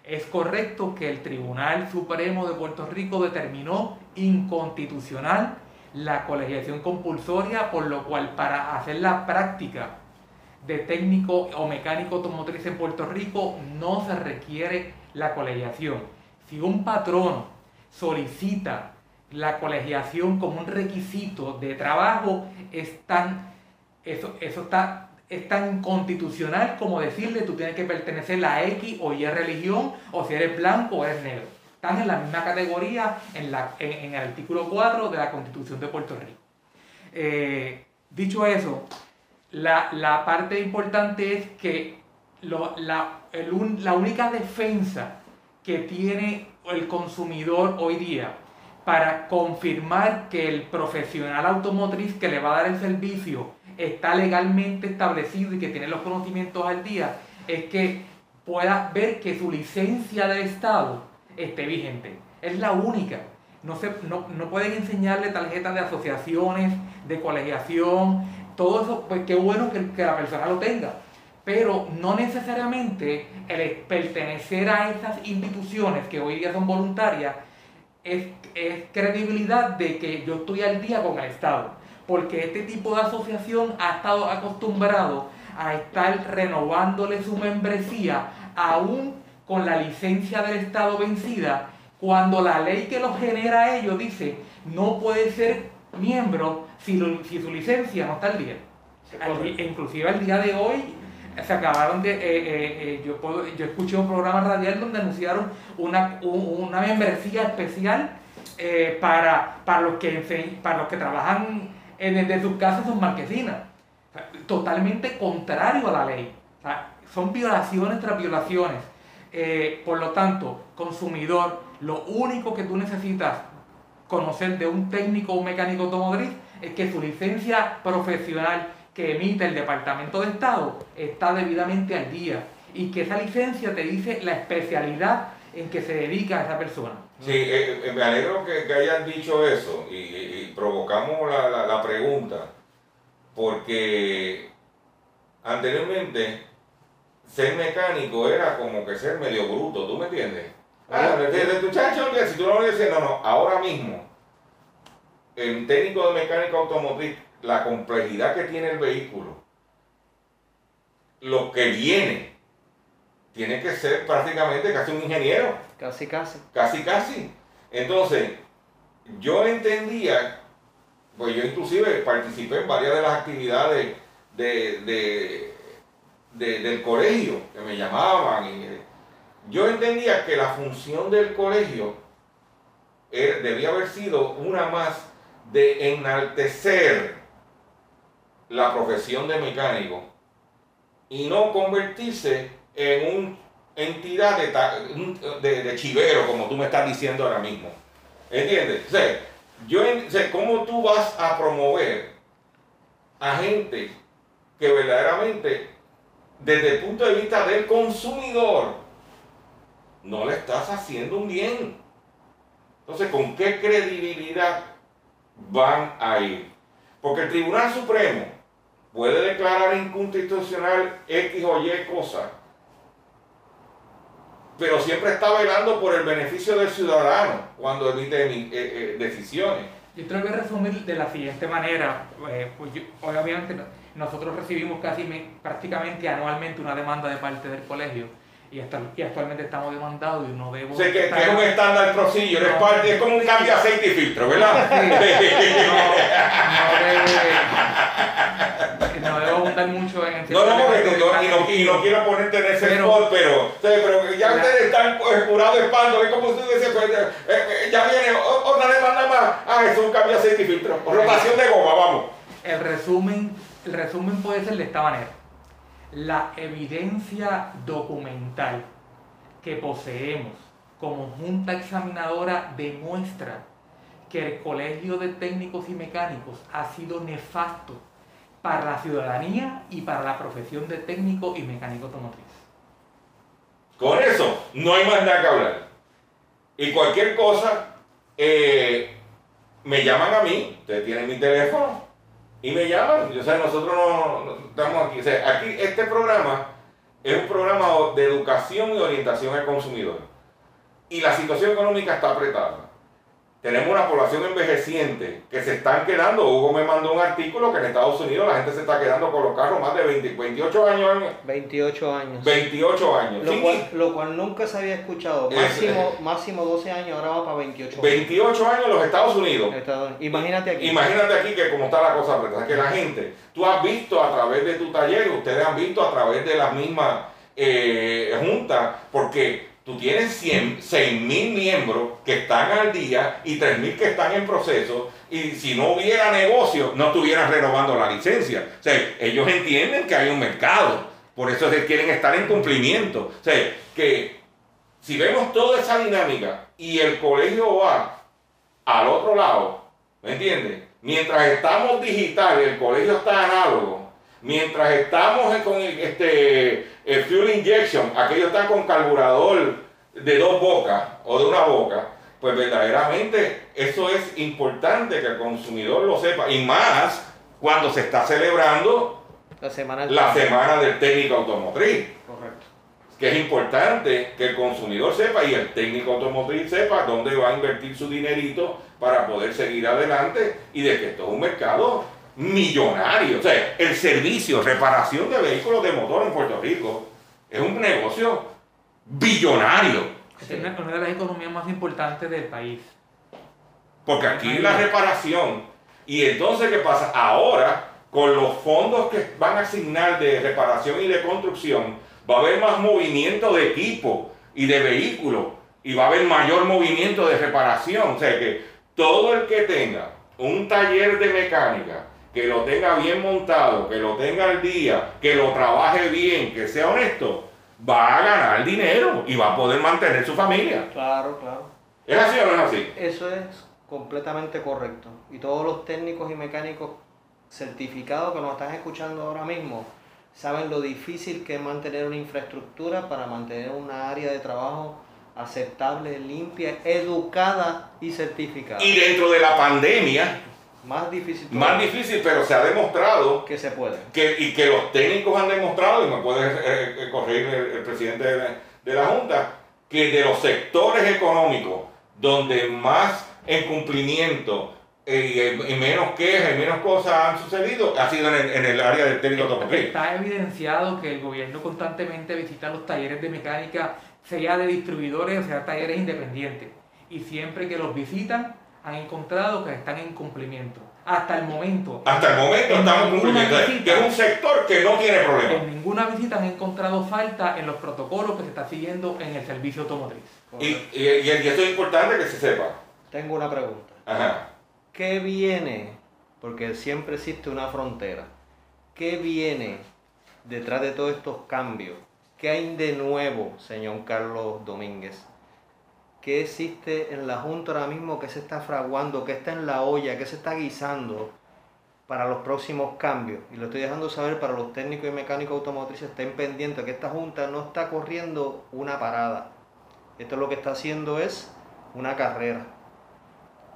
es correcto que el Tribunal Supremo de Puerto Rico determinó inconstitucional la colegiación compulsoria, por lo cual para hacer la práctica de técnico o mecánico automotriz en Puerto Rico no se requiere la colegiación. Si un patrono solicita la colegiación como un requisito de trabajo, es tan, eso, eso está, es tan constitucional como decirle tú tienes que pertenecer a X o Y religión, o si eres blanco o eres negro. Están en la misma categoría en, la, en, el artículo 4 de la Constitución de Puerto Rico. Eh, dicho eso, la, la parte importante es que lo- la, el la única defensa que tiene el consumidor hoy día para confirmar que el profesional automotriz que le va a dar el servicio está legalmente establecido y que tiene los conocimientos al día es que pueda ver que su licencia del Estado esté vigente. Es la única. No, se, no, no pueden enseñarle tarjetas de asociaciones, de colegiación, todo eso, pues qué bueno que, que la persona lo tenga. Pero no necesariamente el pertenecer a esas instituciones que hoy día son voluntarias es, es credibilidad de que yo estoy al día con el Estado. Porque este tipo de asociación ha estado acostumbrado a estar renovándole su membresía aún con la licencia del Estado vencida, cuando la ley que los genera a ellos dice no puede ser miembro si, lo- si su licencia no está al día. Al inclusive al día de hoy se acabaron de... eh, eh, eh, yo, yo escuché un programa radial donde anunciaron una, un- una membresía especial para, para, los que, para los que trabajan en, desde sus casas sus marquesinas. Totalmente contrario a la ley. Son violaciones tras violaciones. Por lo tanto, consumidor, lo único que tú necesitas conocer de un técnico o un mecánico automotriz es que su licencia profesional que emite el Departamento de Estado está debidamente al día y que esa licencia te dice la especialidad en que se dedica esa persona. Sí, eh, eh, me alegro que, que hayan dicho eso y, provocamos la, la- la pregunta porque anteriormente ser mecánico era como que ser medio bruto, ¿tú me entiendes? Ah, Oye, desde tu chacho, si tú no lo dices, no, no, ahora mismo el técnico de mecánico automotriz, la complejidad que tiene el vehículo, lo que viene, tiene que ser prácticamente casi un ingeniero. Casi, casi. Casi, casi. Entonces, yo entendía, pues yo inclusive participé en varias de las actividades de, de- de- del colegio, que me llamaban, y, yo entendía que la función del colegio debía haber sido una más de enaltecer la profesión de mecánico y no convertirse en una entidad de, de, chivero, como tú me estás diciendo ahora mismo. ¿Entiendes? O sea, yo sé ¿cómo tú vas a promover a gente que verdaderamente, desde el punto de vista del consumidor, no le estás haciendo un bien? Entonces, ¿con qué credibilidad van a ir? Porque el Tribunal Supremo puede declarar inconstitucional X o Y cosa, pero siempre está velando por el beneficio del ciudadano cuando emite eh, eh, decisiones. Yo creo que resumir de la siguiente manera, eh, pues obviamente nosotros recibimos casi prácticamente anualmente una demanda de parte del colegio y, actualmente estamos demandados y no debo... Sé que, es un estándar prosillo, es, parte, es como un cambio de aceite y filtro, ¿verdad? no, debo abundar mucho en el No, no, y, no, y no quiero ponerte en ese spot, pero, pero ya ustedes están jurados de espalda, es como usted decía, pues, eh, eh, ya viene otra demanda más, ah, es un cambio de aceite y filtro, rotación de goma, vamos. El resumen, el resumen puede ser de esta manera la evidencia documental que poseemos como Junta Examinadora demuestra que el Colegio de Técnicos y Mecánicos ha sido nefasto para la ciudadanía y para la profesión de técnico y mecánico automotriz. Con eso no hay más nada que hablar. Y cualquier cosa, eh, me llaman a mí, ustedes tienen mi teléfono, y me llaman. O sea, nosotros no, estamos aquí. O sea, aquí este programa es un programa de educación y orientación al consumidor. Y la situación económica está apretada tenemos una población envejeciente que se están quedando. Hugo me mandó un artículo que en Estados Unidos la gente se está quedando con los carros más de 28 años. 28 años. 28 años. Lo, cual, nunca se había escuchado. Máximo, máximo 12 años, ahora va para 28 años. 28 años en los Estados Unidos. Imagínate aquí. Imagínate aquí que como está la cosa apretada. Que la gente, tú has visto a través de tu taller, ustedes han visto a través de las mismas eh, juntas, porque tú tienes 6 mil miembros que están al día y 3 mil que están en proceso y si no hubiera negocio no estuvieran renovando la licencia. O sea, ellos entienden que hay un mercado, por eso quieren estar en cumplimiento. O sea, que si vemos toda esa dinámica y el colegio va al otro lado, ¿me entiendes? Mientras estamos digitales, el colegio está análogo, mientras estamos con este el fuel injection, aquellos están con carburador de dos bocas o de una boca, pues verdaderamente eso es importante que el consumidor lo sepa. Y más cuando se está celebrando la semana, la semana del técnico automotriz. Correcto. Que es importante que el consumidor sepa y el técnico automotriz sepa dónde va a invertir su dinerito para poder seguir adelante y de que esto es un mercado millonario. O sea, el servicio, reparación de vehículos de motor en Puerto Rico es un negocio billonario. Es una, de las economías más importantes del país. Porque aquí la reparación. Y entonces, ¿qué pasa? Ahora, con los fondos que van a asignar de reparación y de construcción, va a haber más movimiento de equipo y de vehículos. Y va a haber mayor movimiento de reparación. O sea que todo el que tenga un taller de mecánica que lo tenga bien montado, que lo tenga al día, que lo trabaje bien, que sea honesto, va a ganar dinero y va a poder mantener su familia. Claro, claro. ¿Es así o no es así? Eso es completamente correcto. Y todos los técnicos y mecánicos certificados que nos están escuchando ahora mismo saben lo difícil que es mantener una infraestructura para mantener una área de trabajo aceptable, limpia, educada y certificada. Y dentro de la pandemia, más difícil. Más difícil, pero se ha demostrado. Que se puede. Que, y que los técnicos han demostrado, y me puede eh, eh, corregir el, presidente de la, Junta, que de los sectores económicos donde más incumplimiento eh, y, menos quejas y menos cosas han sucedido ha sido en el, área del técnico automotriz. Está evidenciado que el gobierno constantemente visita los talleres de mecánica, sea de distribuidores o sea talleres independientes. Y siempre que los visitan, han encontrado que están en cumplimiento. hasta el momento. Hasta el momento En estamos cumpliendo. visita. Que es un sector que no tiene problema. En ninguna visita han encontrado falta en los protocolos que se está siguiendo en el servicio automotriz. Y, y, y esto es importante que se sepa. Tengo una pregunta. Ajá. ¿Qué viene? Porque siempre existe una frontera. ¿Qué viene detrás de todos estos cambios? ¿Qué hay de nuevo, señor Carlos Domínguez? ¿Qué existe en la Junta ahora mismo? ¿Qué se está fraguando? ¿Qué está en la olla? ¿Qué se está guisando para los próximos cambios? Y lo estoy dejando saber para los técnicos y mecánicos automotrices. Estén pendientes que esta Junta no está corriendo una parada. Esto lo que está haciendo es una carrera.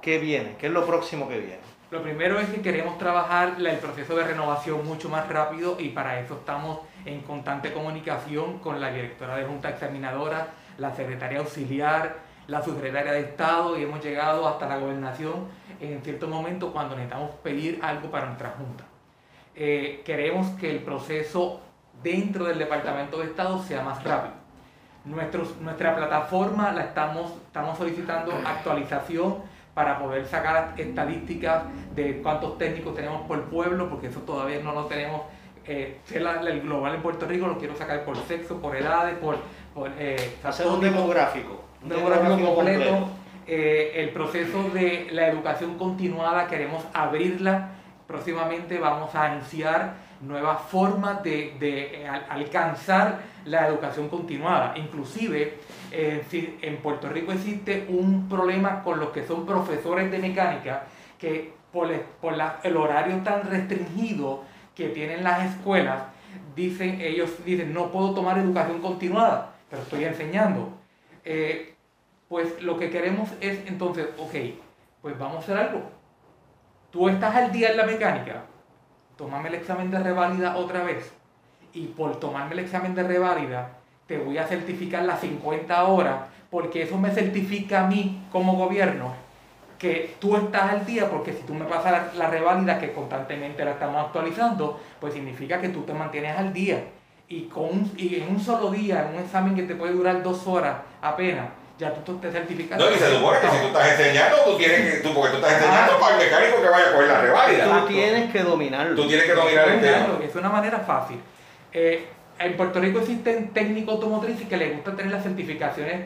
¿Qué viene? ¿Qué es lo próximo que viene? Lo primero es que queremos trabajar el proceso de renovación mucho más rápido y para eso estamos en constante comunicación con la directora de Junta Examinadora, la secretaria auxiliar, la subsecretaria de Estado y hemos llegado hasta la gobernación en cierto momento cuando necesitamos pedir algo para nuestra Junta. Eh, queremos que el proceso dentro del Departamento de Estado sea más rápido. Nuestros- nuestra plataforma la estamos, estamos solicitando actualización para poder sacar estadísticas de cuántos técnicos tenemos por pueblo, porque eso todavía no lo tenemos. Eh, el global en Puerto Rico lo quiero sacar por sexo, por edades, por... por eh, Hacer un demográfico. Un demográfico completo. Eh, el proceso de la educación continuada queremos abrirla. Próximamente vamos a anunciar nuevas formas de, de, eh, al- alcanzar la educación continuada. Inclusive eh, en Puerto Rico existe un problema con los que son profesores de mecánica que por, el- por la- el horario tan restringido que tienen las escuelas, dicen, ellos dicen, no puedo tomar educación continuada, pero estoy enseñando. Eh, pues lo que queremos es entonces, ok, pues vamos a hacer algo. Tú estás al día en la mecánica, tómame el examen de reválida otra vez. Y por tomarme el examen de reválida, te voy a certificar las 50 horas, porque eso me certifica a mí como gobierno que tú estás al día, porque si tú me pasas la, la reválida, que constantemente la estamos actualizando, pues significa que tú te mantienes al día. Y, con un- y en un solo día, en un examen que te puede durar dos horas apenas, ya tú te certificas. No, y se supone que si tú estás enseñando, tú tienes que, tú, porque tú estás enseñando para el mecánico que vaya a coger la reválida. Tú tienes que dominarlo. Tú tienes que dominar el tema. Es una manera fácil. Eh, en Puerto Rico existen técnicos automotrices que les gusta tener las certificaciones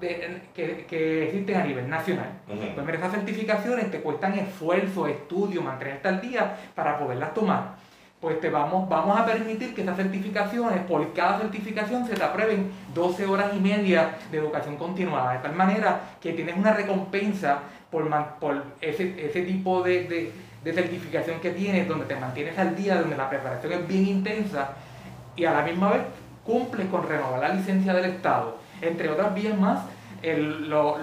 de- que, que existen a nivel nacional. Ujú. Pues mira, esas certificaciones te cuestan esfuerzo, estudio, mantenerte al día para poderlas tomar. Pues te vamos, vamos a permitir que esas certificaciones, por cada certificación se te aprueben 12 horas y media de educación continuada, de tal manera que tienes una recompensa por, por ese, ese tipo de, de- de certificación que tienes, donde te mantienes al día, donde la preparación es bien intensa y a la misma vez cumples con renovar la licencia del Estado. Entre otras vías más, el- lo-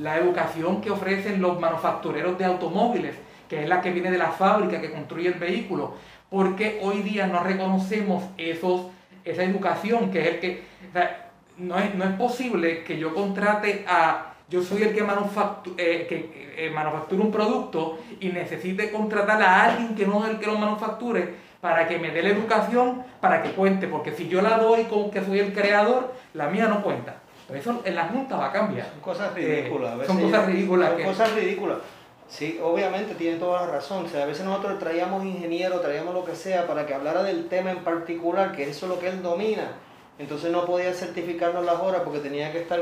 la educación que ofrecen los manufactureros de automóviles, que es la que viene de la fábrica que construye el vehículo, porque hoy día no reconocemos esos, esa educación, que es el que... o sea, no, es, no es posible que yo contrate a... Yo soy el que, manufactu- eh, que eh, manufactura un producto y necesite contratar a alguien que no es el que lo manufacture para que me dé la educación para que cuente, porque si yo la doy con que soy el creador, la mía no cuenta. Pero eso en la Junta va a cambiar. Son cosas Eh, ridículas. veces son cosas ridículas Son que- cosas ridículas. Sí, obviamente tiene toda la razón. O sea, a veces nosotros traíamos ingenieros, traíamos lo que sea para que hablara del tema en particular, que eso es lo que él domina. Entonces no podía certificarnos las horas porque tenía que estar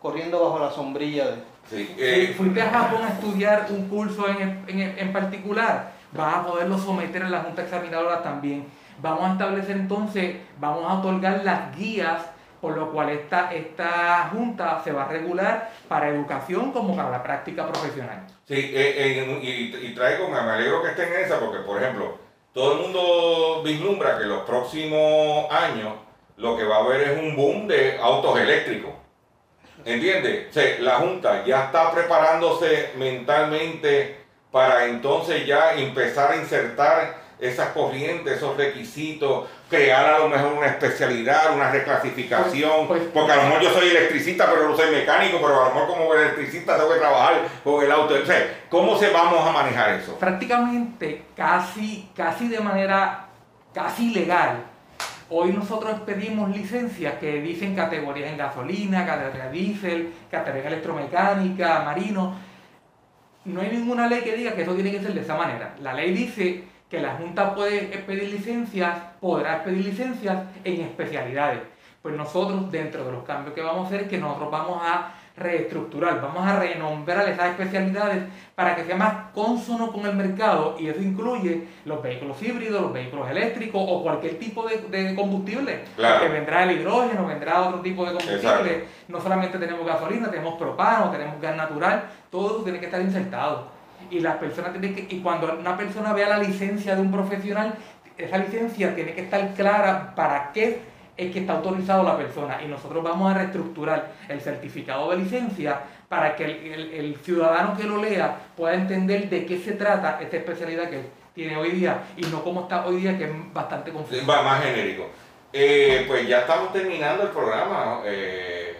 corriendo bajo la sombrilla de... Sí, Si eh, fuiste a Japón a estudiar un curso en, en- en particular, vas a poderlo someter a la Junta Examinadora también. Vamos a establecer entonces, vamos a otorgar las guías por lo cual esta, esta Junta se va a regular para educación como para la práctica profesional. Sí, eh, eh, y, y traigo, me alegro que estén en esa, porque por ejemplo, todo el mundo vislumbra que los próximos años lo que va a haber es un boom de autos eléctricos. ¿Entiendes? O la Junta ya está preparándose mentalmente para entonces ya empezar a insertar esas corrientes, esos requisitos, crear a lo mejor una especialidad, una reclasificación, Pues- pues- porque a lo mejor yo soy electricista, pero no soy mecánico, pero a lo mejor como electricista tengo que trabajar con el auto. O sea, ¿cómo se vamos a manejar eso? prácticamente casi, casi de manera casi legal. Hoy nosotros pedimos licencias que dicen categorías en gasolina, categoría diésel, categoría electromecánica, marino. no hay ninguna ley que diga que eso tiene que ser de esa manera. La ley dice que la Junta puede pedir licencias, podrá pedir licencias en especialidades. Pues nosotros, dentro de los cambios que vamos a hacer, que nosotros vamos a reestructurar, vamos a renombrar esas especialidades para que sea más consono con el mercado y eso incluye los vehículos híbridos, los vehículos eléctricos o cualquier tipo de, combustible. Que vendrá el hidrógeno, vendrá otro tipo de combustible. No solamente tenemos gasolina, tenemos propano, tenemos gas natural, todo eso tiene que estar insertado. Y las personas tienen que, y cuando una persona vea la licencia de un profesional, esa licencia tiene que estar clara para qué es que está autorizado la persona y nosotros vamos a reestructurar el certificado de licencia para que el, ciudadano que lo lea pueda entender de qué se trata esta especialidad que tiene hoy día y no como está hoy día que es bastante confuso. Va más genérico. Eh, pues ya estamos terminando el programa, eh,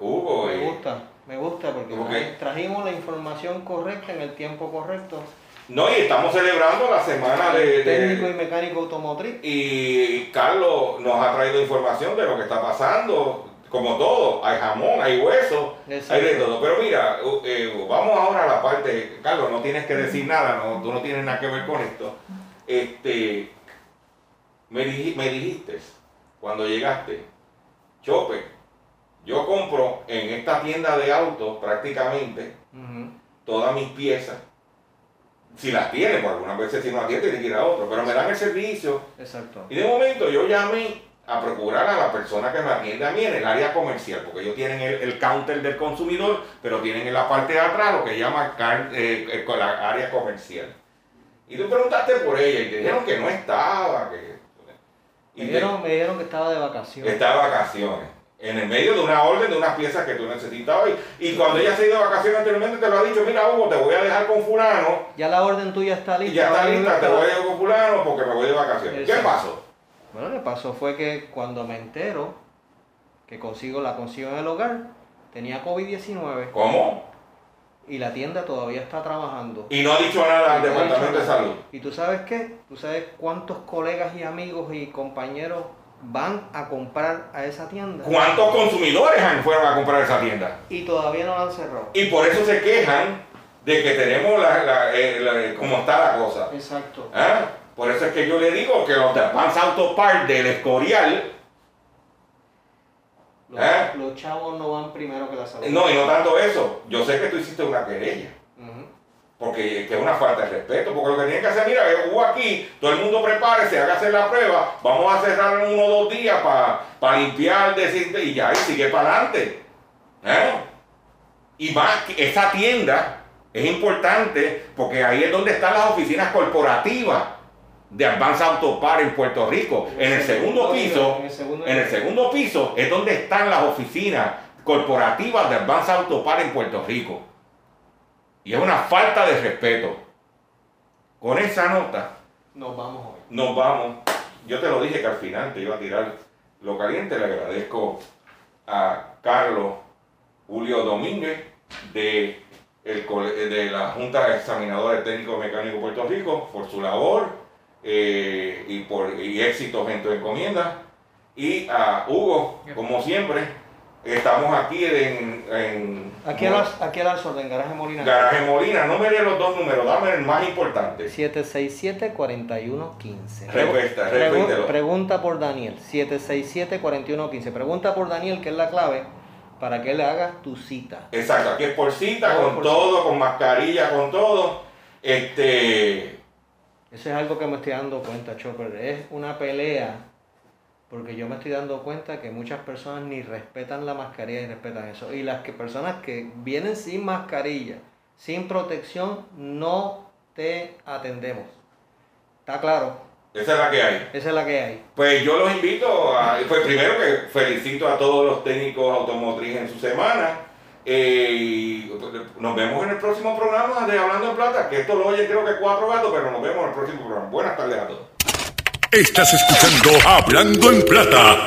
Hugo. Me gusta, me gusta porque trajimos la información correcta en el tiempo correcto. No, y estamos celebrando la semana de, Técnico y mecánico automotriz. Y Carlos nos ha traído información de lo que está pasando. Como todo, hay jamón, hay hueso, hay de todo. Pero mira, eh, vamos ahora a la parte. Carlos, no tienes que decir nada, no, tú no tienes nada que ver con esto. Este, me, me dijiste cuando llegaste, Chope, yo compro en esta tienda de autos prácticamente todas mis piezas si las tiene, porque algunas veces si no las tiene tiene que ir a otro, pero me dan el servicio. Exacto. Y de momento yo llamé a procurar a la persona que me atiende a mí en el área comercial, porque ellos tienen el, counter del consumidor, pero tienen en la parte de atrás lo que llama eh, la área comercial. Y tú preguntaste por ella y te dijeron que no estaba, que... me, dijeron, me dijeron que estaba de vacaciones. Estaba de vacaciones en el medio de una orden de unas piezas que tú necesitabas. Y, cuando ella se ha ido de vacaciones anteriormente, te lo ha dicho, mira Hugo, te voy a dejar con fulano. Ya la orden tuya está lista. Y ya está lista, te voy a dejar con fulano porque me voy de vacaciones. ¿Qué pasó? Bueno, lo que pasó fue que cuando me entero que consigo la consigo en el hogar, tenía COVID-19. ¿Cómo? Y la tienda todavía está trabajando. Y no ha dicho nada al Departamento de Salud. ¿Y tú sabes qué? ¿Tú sabes cuántos colegas y amigos y compañeros van a comprar a esa tienda. ¿Cuántos consumidores fueron a comprar a esa tienda? Y todavía no la han cerrado. Y por eso se quejan de que tenemos la, la, eh, como está la cosa. Exacto. ¿Ah? Por eso es que yo le digo que los de Advance Auto Park del Escorial los, ¿eh? los, chavos no van primero que la salud. No, y no tanto eso. Yo sé que tú hiciste una querella. Porque es una falta de respeto, porque lo que tienen que hacer, mira, hubo aquí, todo el mundo prepárese, hacer la prueba, vamos a cerrar en uno o dos días para limpiar, decirte, y ya, y sigue para adelante. ¿Eh? Y más, esa tienda es importante porque ahí es donde están las oficinas corporativas de Advance Autopar en Puerto Rico. En el segundo piso, en el segundo piso es donde están las oficinas corporativas de Advance Autopar en Puerto Rico. Y es una falta de respeto. Con esa nota. Nos vamos hoy. Nos vamos. Yo te lo dije que al final te iba a tirar lo caliente. Le agradezco a Carlos Julio Domínguez de, de la Junta de Examinadores Técnicos Mecánicos de Puerto Rico por su labor eh, y por y éxitos en tu encomienda. Y a Hugo, como siempre, Estamos aquí en... en aquí, a las, aquí a las orden, Garaje Molina. Garaje Molina, no me dé los dos números, dame el más importante. 767-4115. Repita, repítelo. Pregunta por Daniel, 767-4115. Pregunta por Daniel, que es la clave para que le hagas tu cita. Exacto, aquí es por cita, con todo, con mascarilla, con todo. Este... Eso es algo que me estoy dando cuenta, Chopper. Es una pelea porque yo me estoy dando cuenta que muchas personas ni respetan la mascarilla y respetan eso. Y las que, personas que vienen sin mascarilla, sin protección, no te atendemos. ¿Está claro? Esa es la que hay. Esa es la que hay. Pues yo los invito a, pues primero que felicito a todos los técnicos automotrices en su semana. Eh, y nos vemos en el próximo programa de Hablando en Plata, que esto lo oye creo que cuatro gatos, pero nos vemos en el próximo programa. Buenas tardes a todos. Estás escuchando Hablando en Plata.